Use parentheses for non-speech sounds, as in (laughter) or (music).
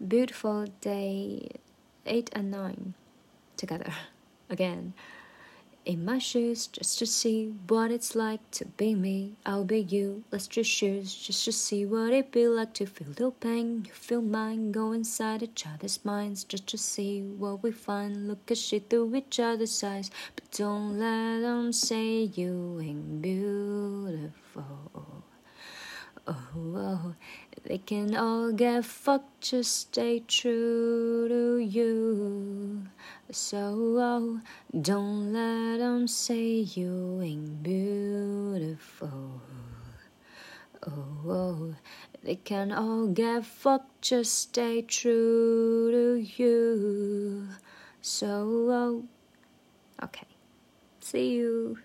beautiful day 8 and 9 together (laughs) again in my shoes just to see what it's like to be me. I'll be you. Let's just shoes just to see what it be like to feel the pain. You feel mine. Go inside each other's minds just to see what we find. Look at shit through each other's eyes, but don't let them say you ain't beautiful. Oh, oh, they can all get fucked. Just stay true to you. So oh, don't let them say you ain't beautiful. Oh, oh, they can all get fucked. Just stay true to you. So oh, okay. See you.